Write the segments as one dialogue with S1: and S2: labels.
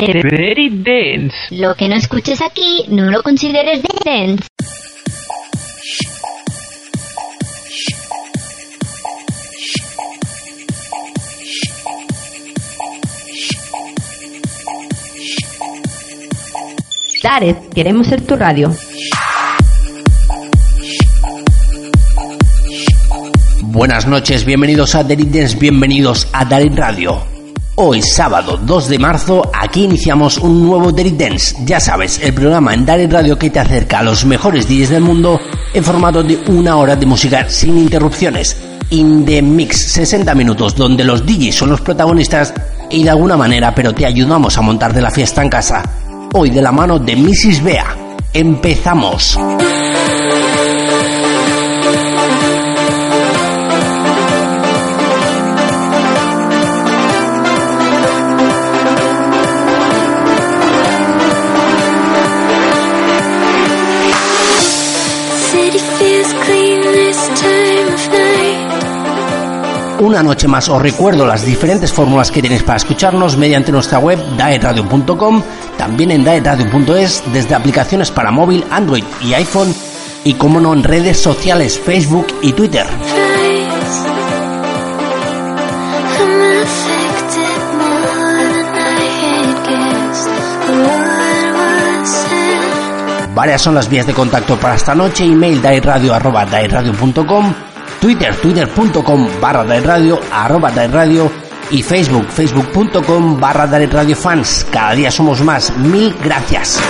S1: Very dense.
S2: Lo que no escuches aquí, no lo consideres dense.
S3: Daret, queremos ser tu radio.
S4: Buenas noches, bienvenidos a Daret Dance, bienvenidos a Daret Radio. Hoy, sábado 2 de marzo, aquí iniciamos un nuevo Daret Dance. Ya sabes, el programa en Daret Radio que te acerca a los mejores DJs del mundo en formato de una hora de música sin interrupciones. In the Mix, 60 minutos, donde los DJs son los protagonistas y de alguna manera, pero te ayudamos a montar de la fiesta en casa hoy de la mano de Mrs. Bea. Empezamos. Una noche más os recuerdo las diferentes fórmulas que tenéis para escucharnos mediante nuestra web daetradio.com, también en daetradio.es, desde aplicaciones para móvil, Android y iPhone y como no en redes sociales Facebook y Twitter. Varias son las vías de contacto para esta noche, email daetradio.com Twitter, twitter.com barra de radio, arroba de radio y Facebook, facebook.com barra de radio fans. Cada día somos más. Mil gracias.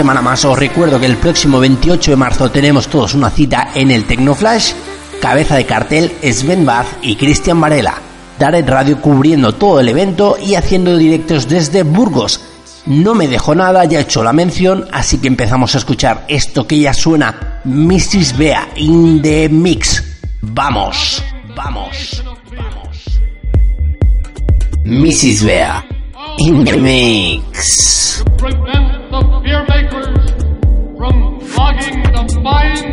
S4: Semana más. Os recuerdo que el próximo 28 de marzo tenemos todos una cita en el Tecnoflash. Cabeza de cartel Sven Bath y Cristian Varela. Daret Radio cubriendo todo el evento y haciendo directos desde Burgos. No me dejo nada, ya he hecho la mención, así que empezamos a escuchar esto que ya suena Mrs. Bea in the Mix. Vamos, vamos, vamos. Mrs. Bea in the Mix.
S5: mind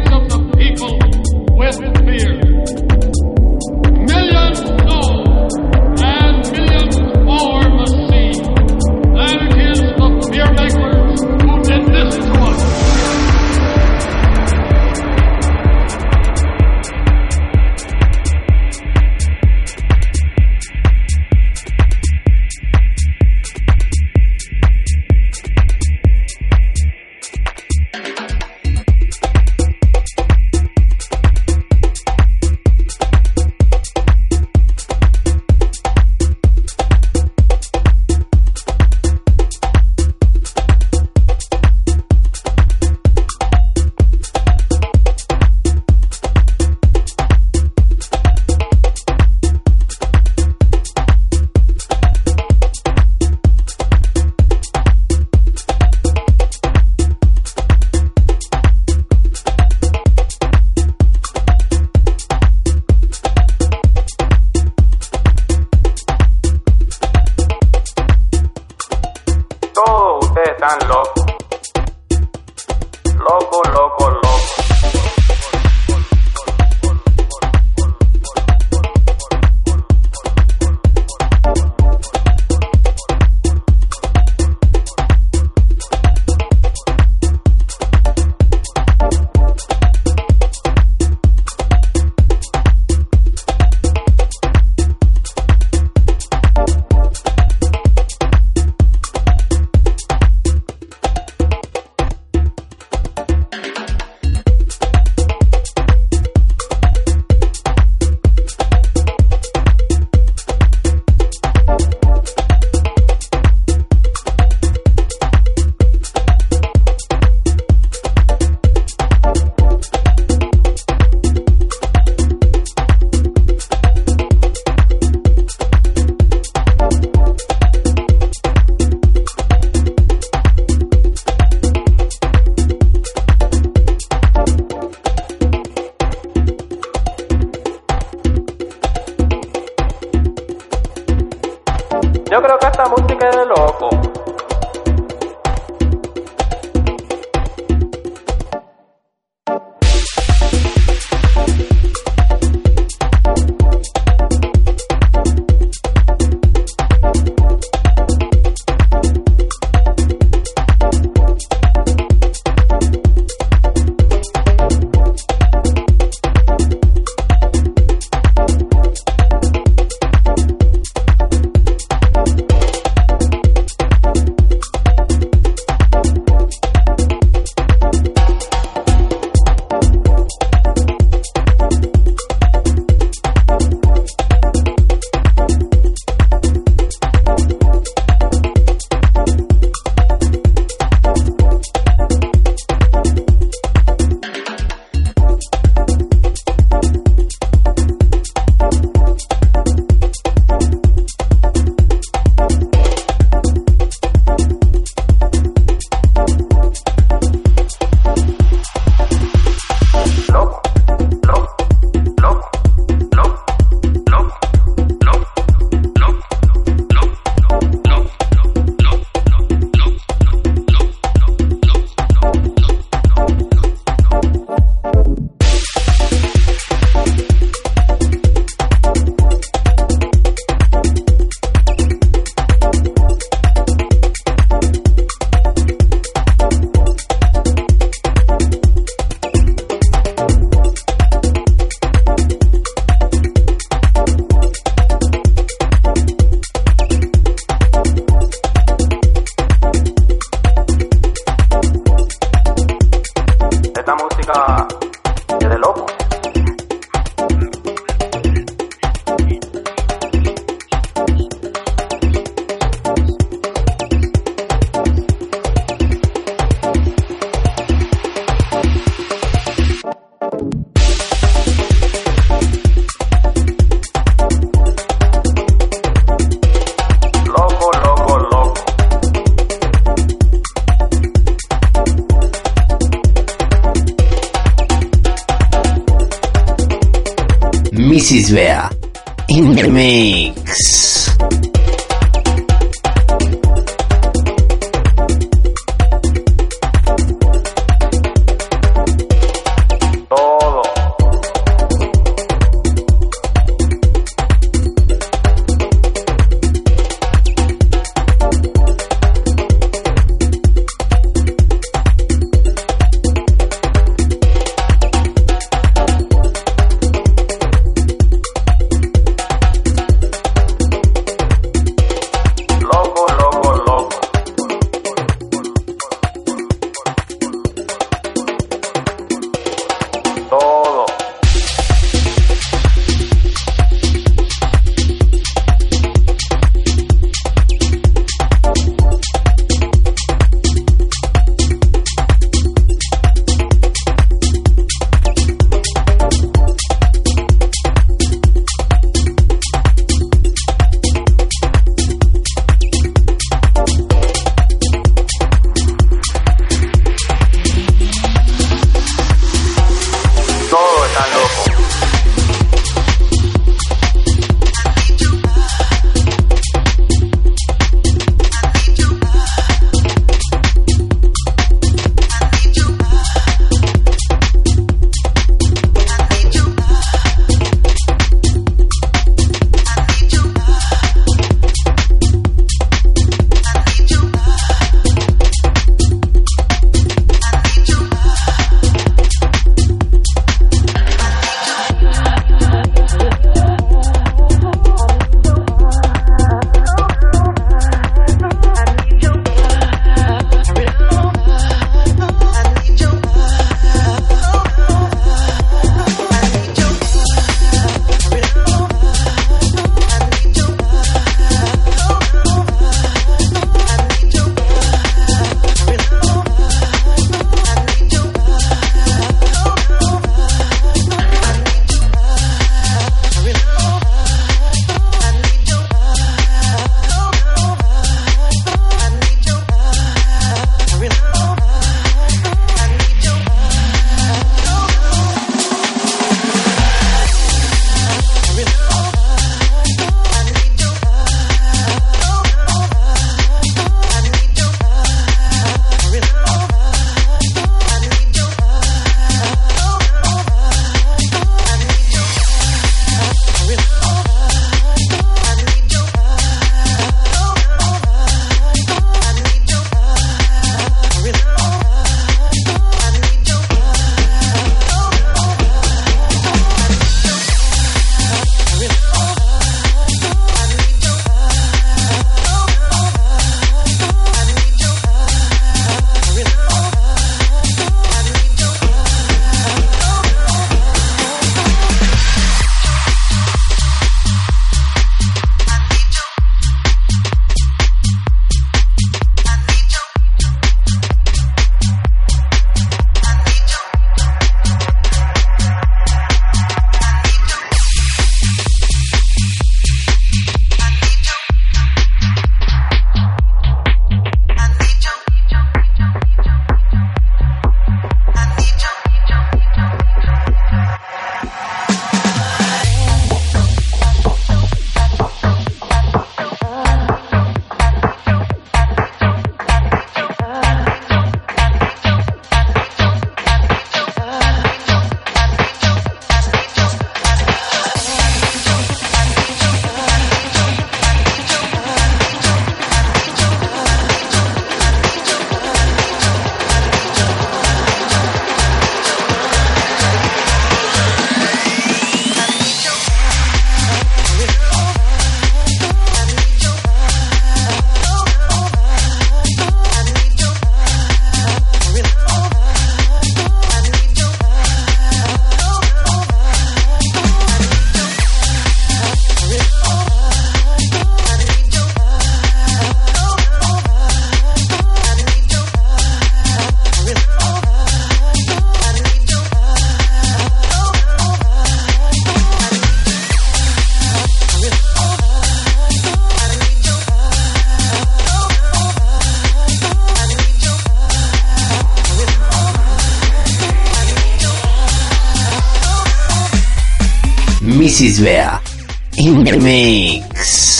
S4: Mrs. Bea in the mix.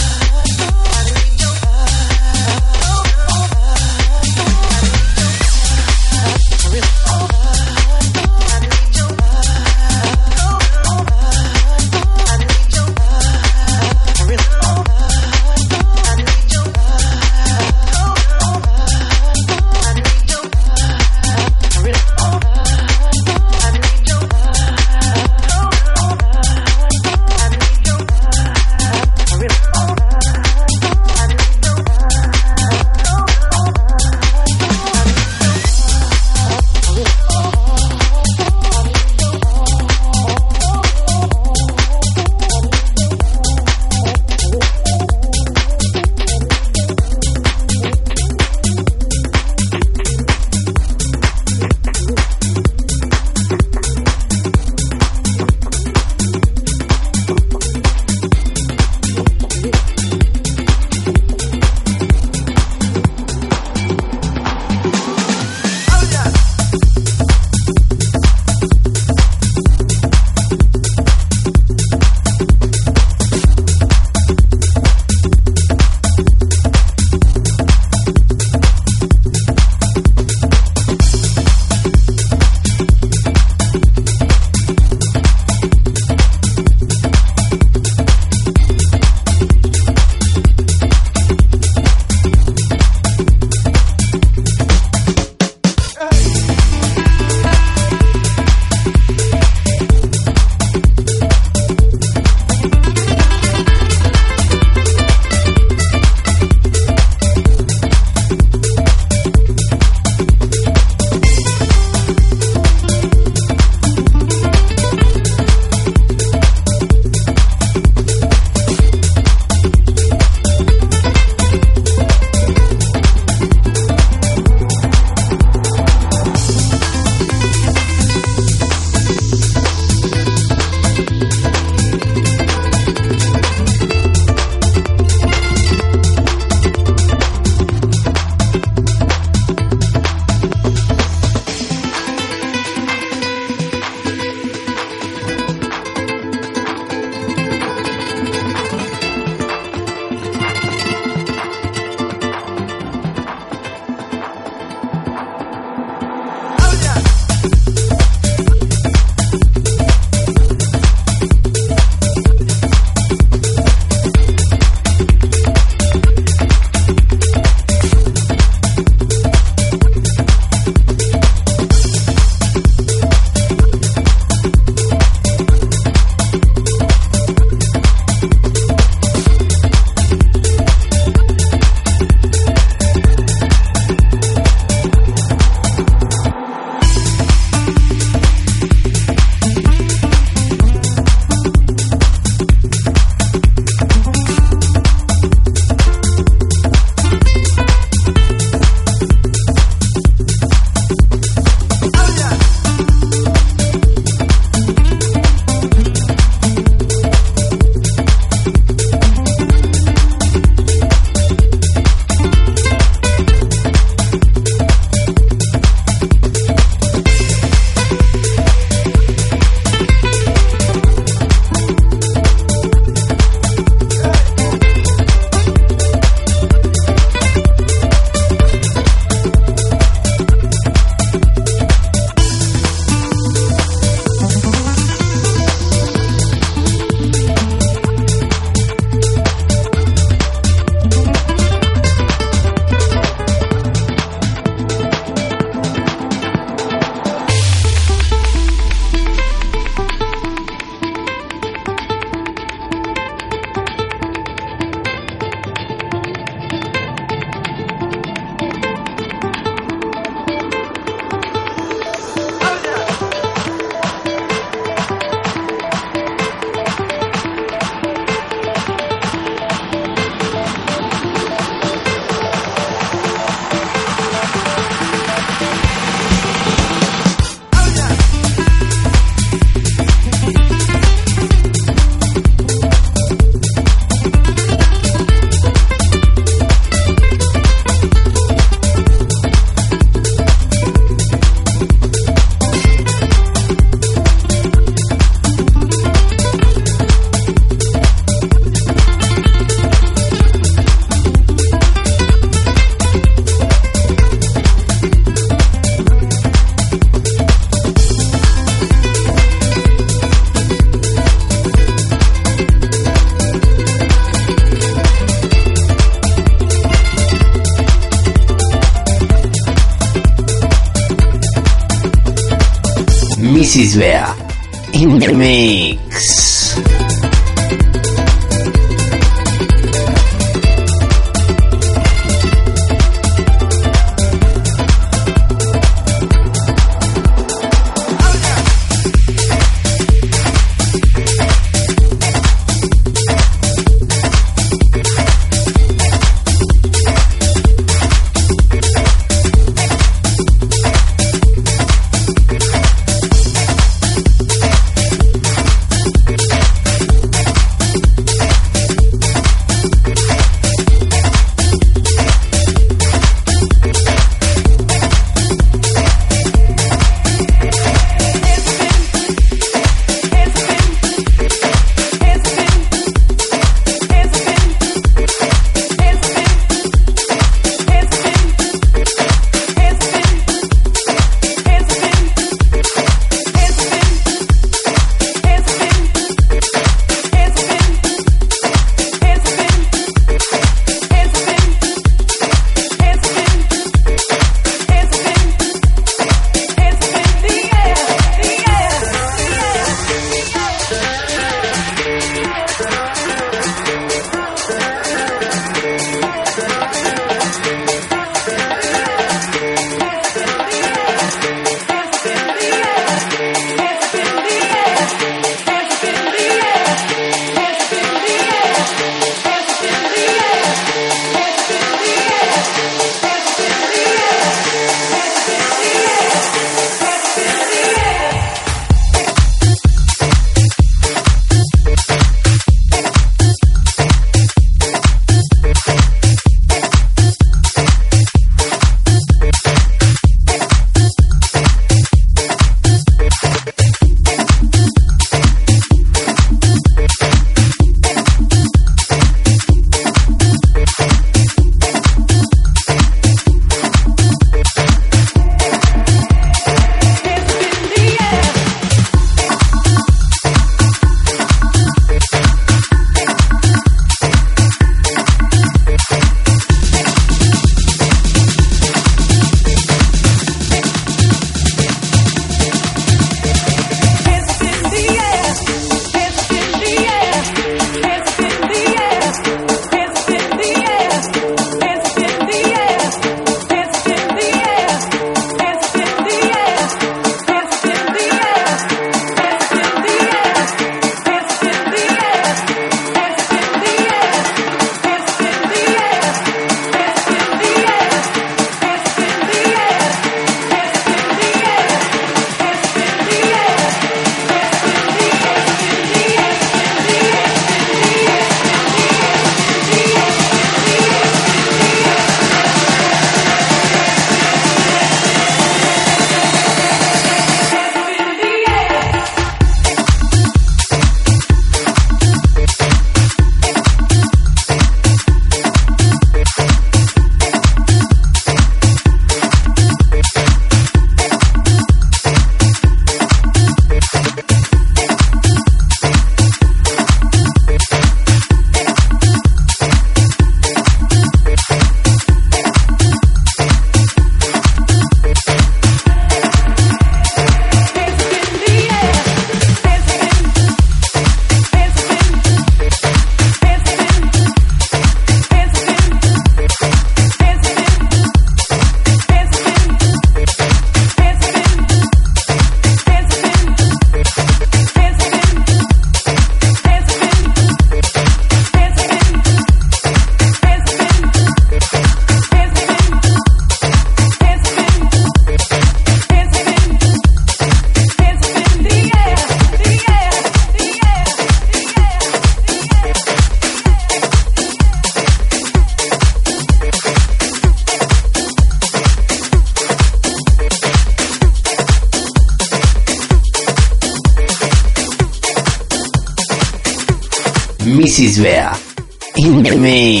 S4: In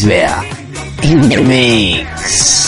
S4: Mrs. In the mix.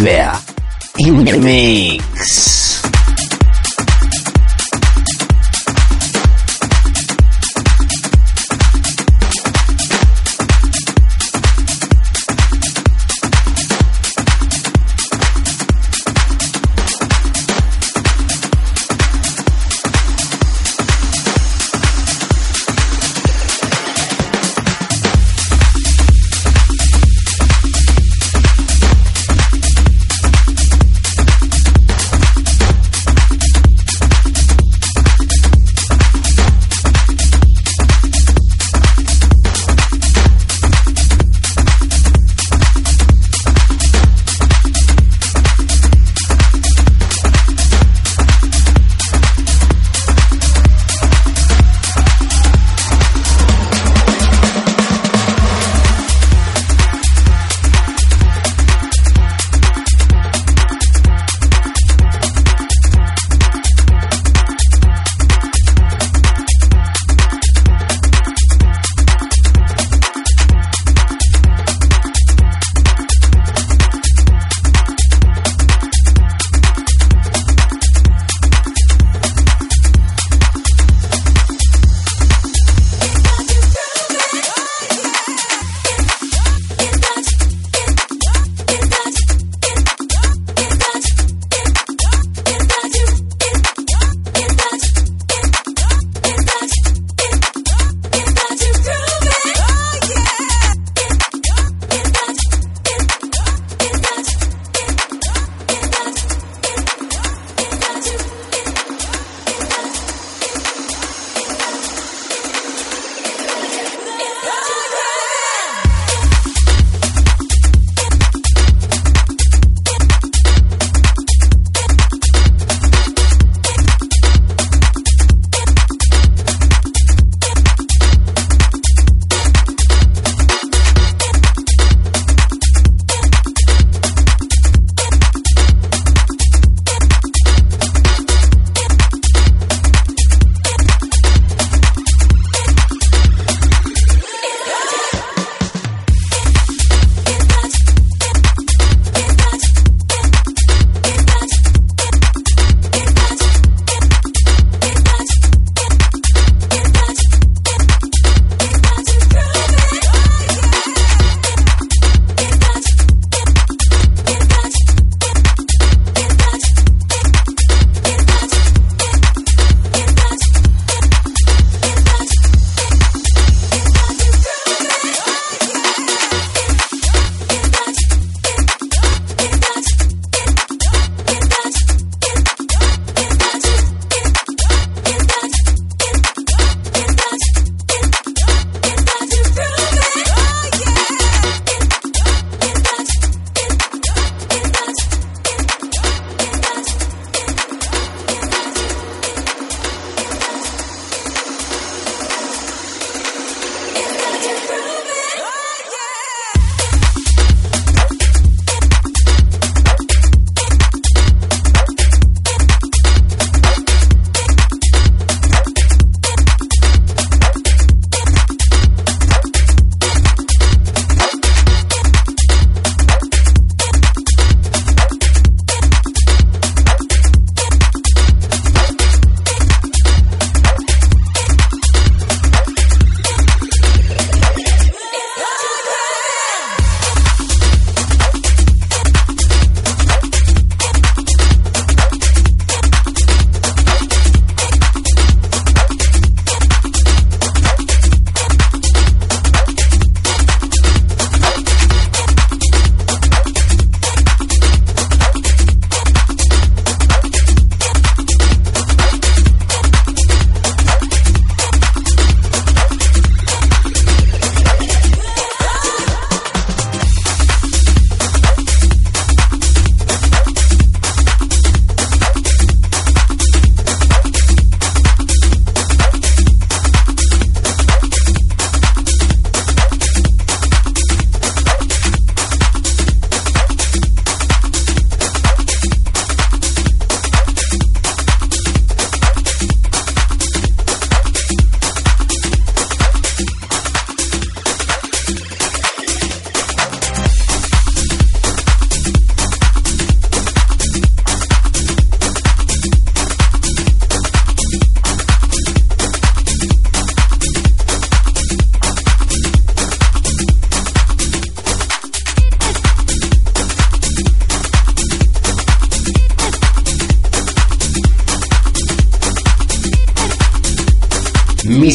S4: Bea. In the mix.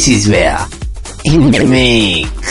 S4: Mrs. Bea in the mix.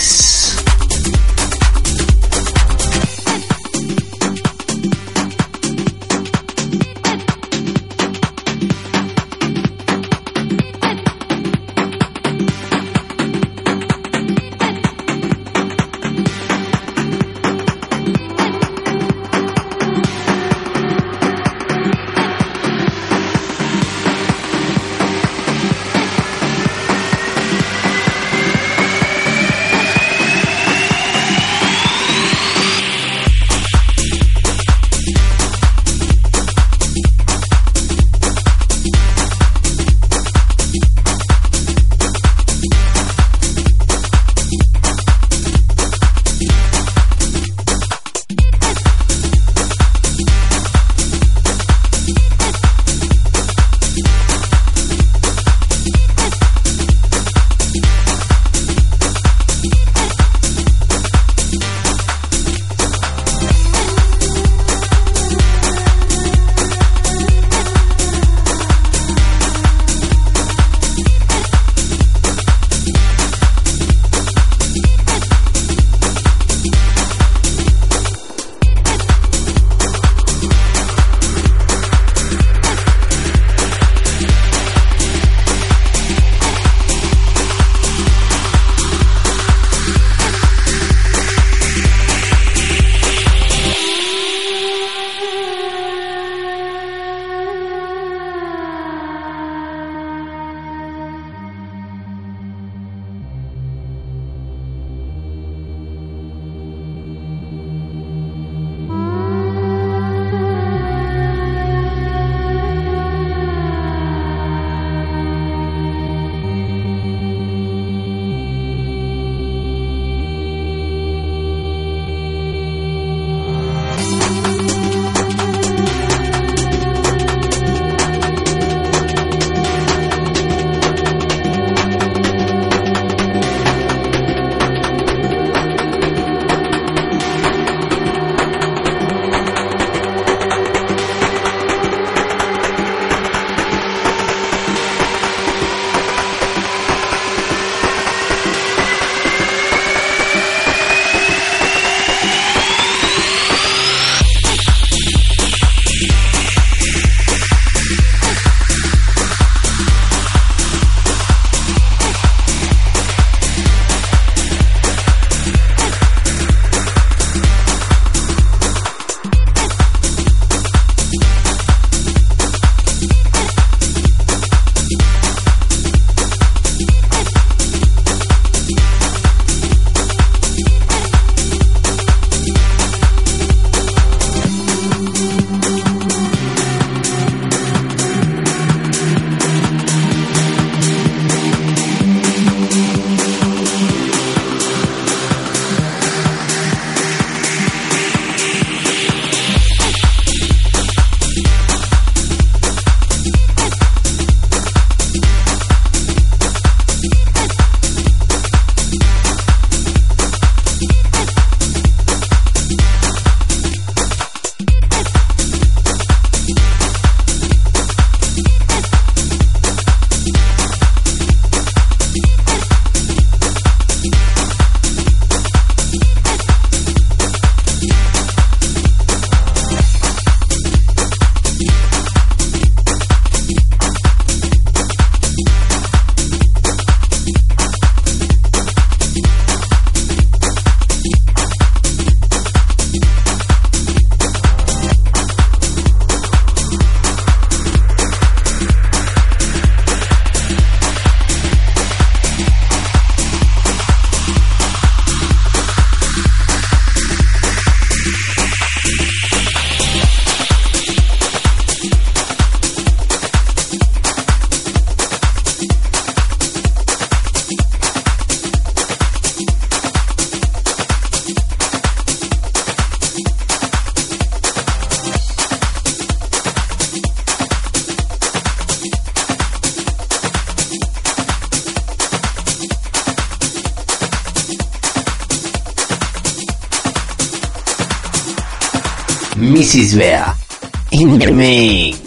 S4: Mrs. Bea in the mix.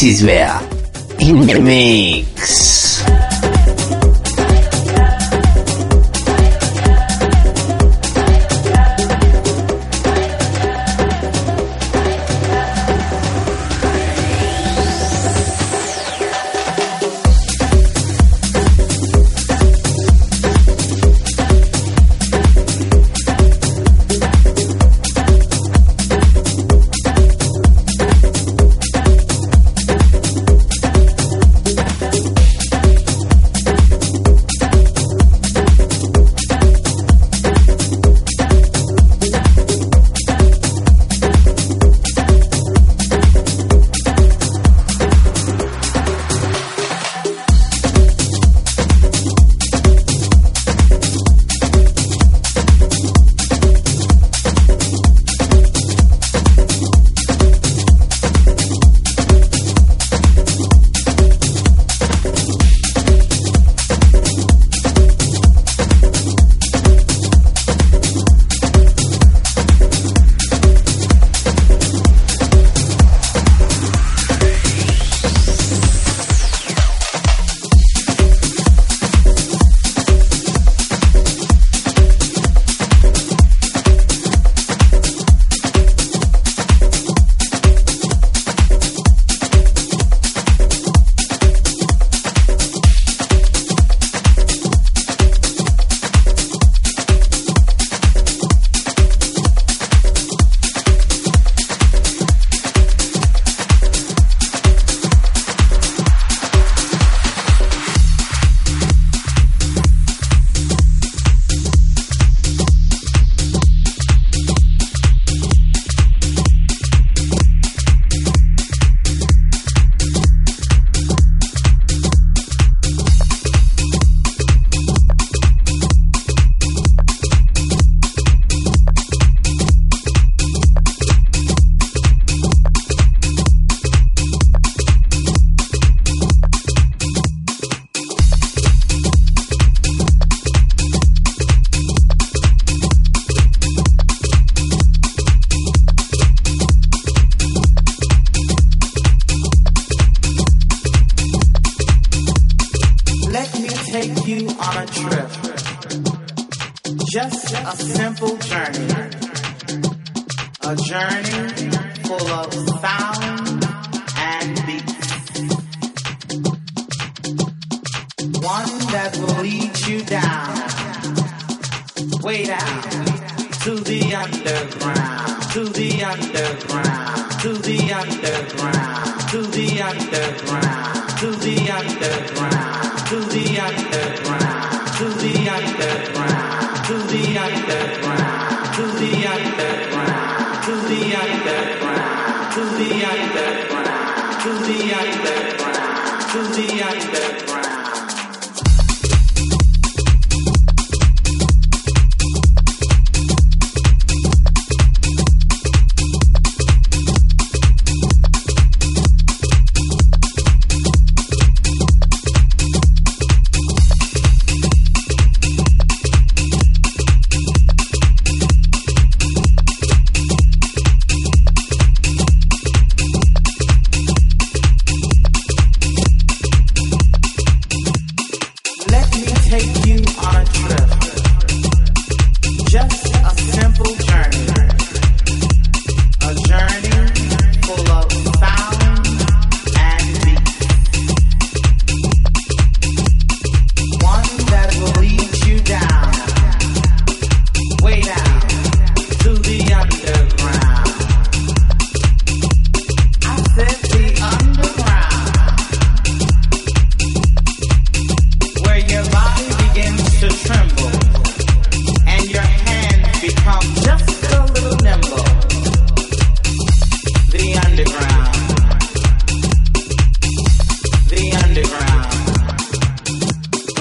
S4: this is where, in the
S6: main,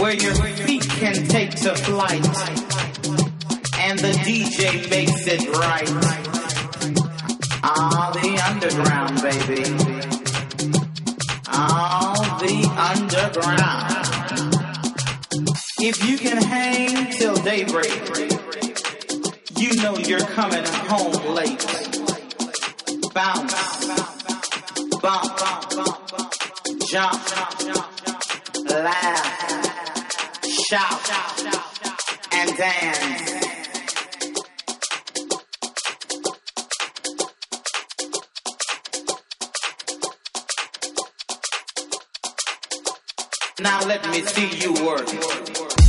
S6: where your feet can take to flight. And the DJ makes it right. All the underground, baby. All the underground. If you can hang till daybreak, you know you're coming home late. Bounce, bump, jump, laugh shout, and dance. Now let me see you work.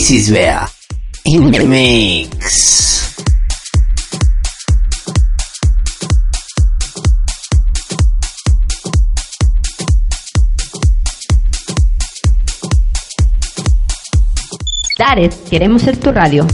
S4: Mrs. Bea. In the mix.
S3: Daret, queremos ser tu radio.